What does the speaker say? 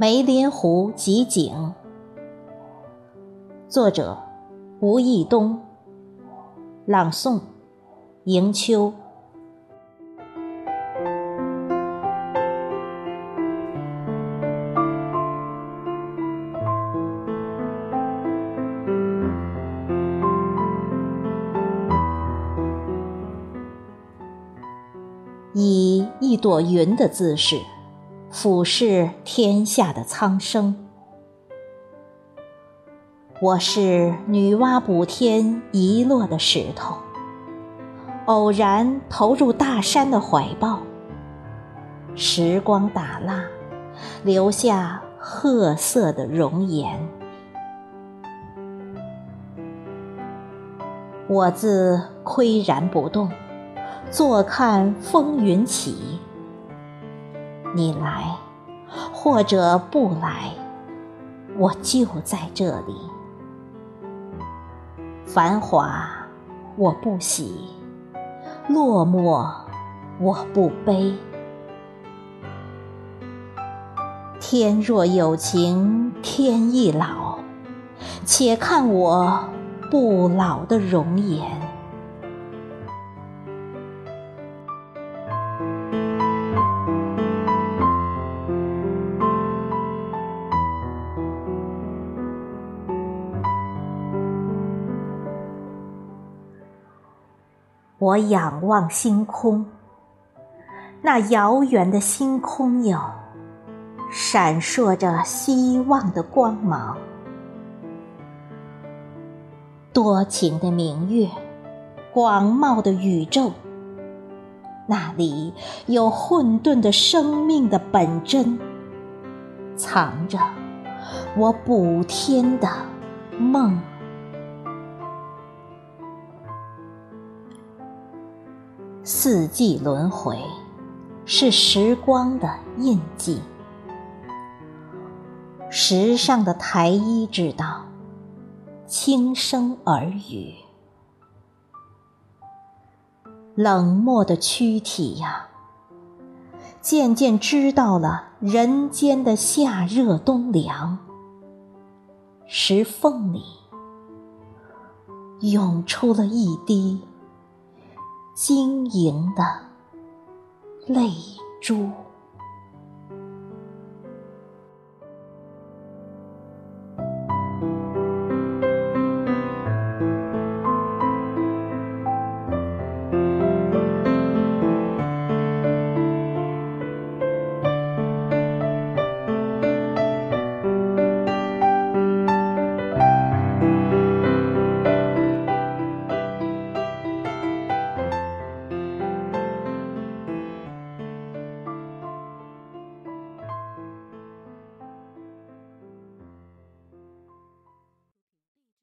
梅林湖集景》，作者吴义东，朗诵迎秋。以一朵云的姿势，俯视天下的苍生。我是女娲补天遗落的石头，偶然投入大山的怀抱。时光打蜡，留下褐色的容颜。我自岿然不动。坐看风云起，你来或者不来，我就在这里。繁华我不喜，落寞我不悲。天若有情天亦老，且看我不老的容颜。我仰望星空，那遥远的星空哟，闪烁着希望的光芒。多情的明月，广袤的宇宙，那里有混沌的生命的本真，藏着我补天的梦。四季轮回，是时光的印记。石上的苔衣知道，轻声耳语。冷漠的躯体呀，渐渐知道了人间的夏热冬凉。石缝里，涌出了一滴。晶莹的泪珠。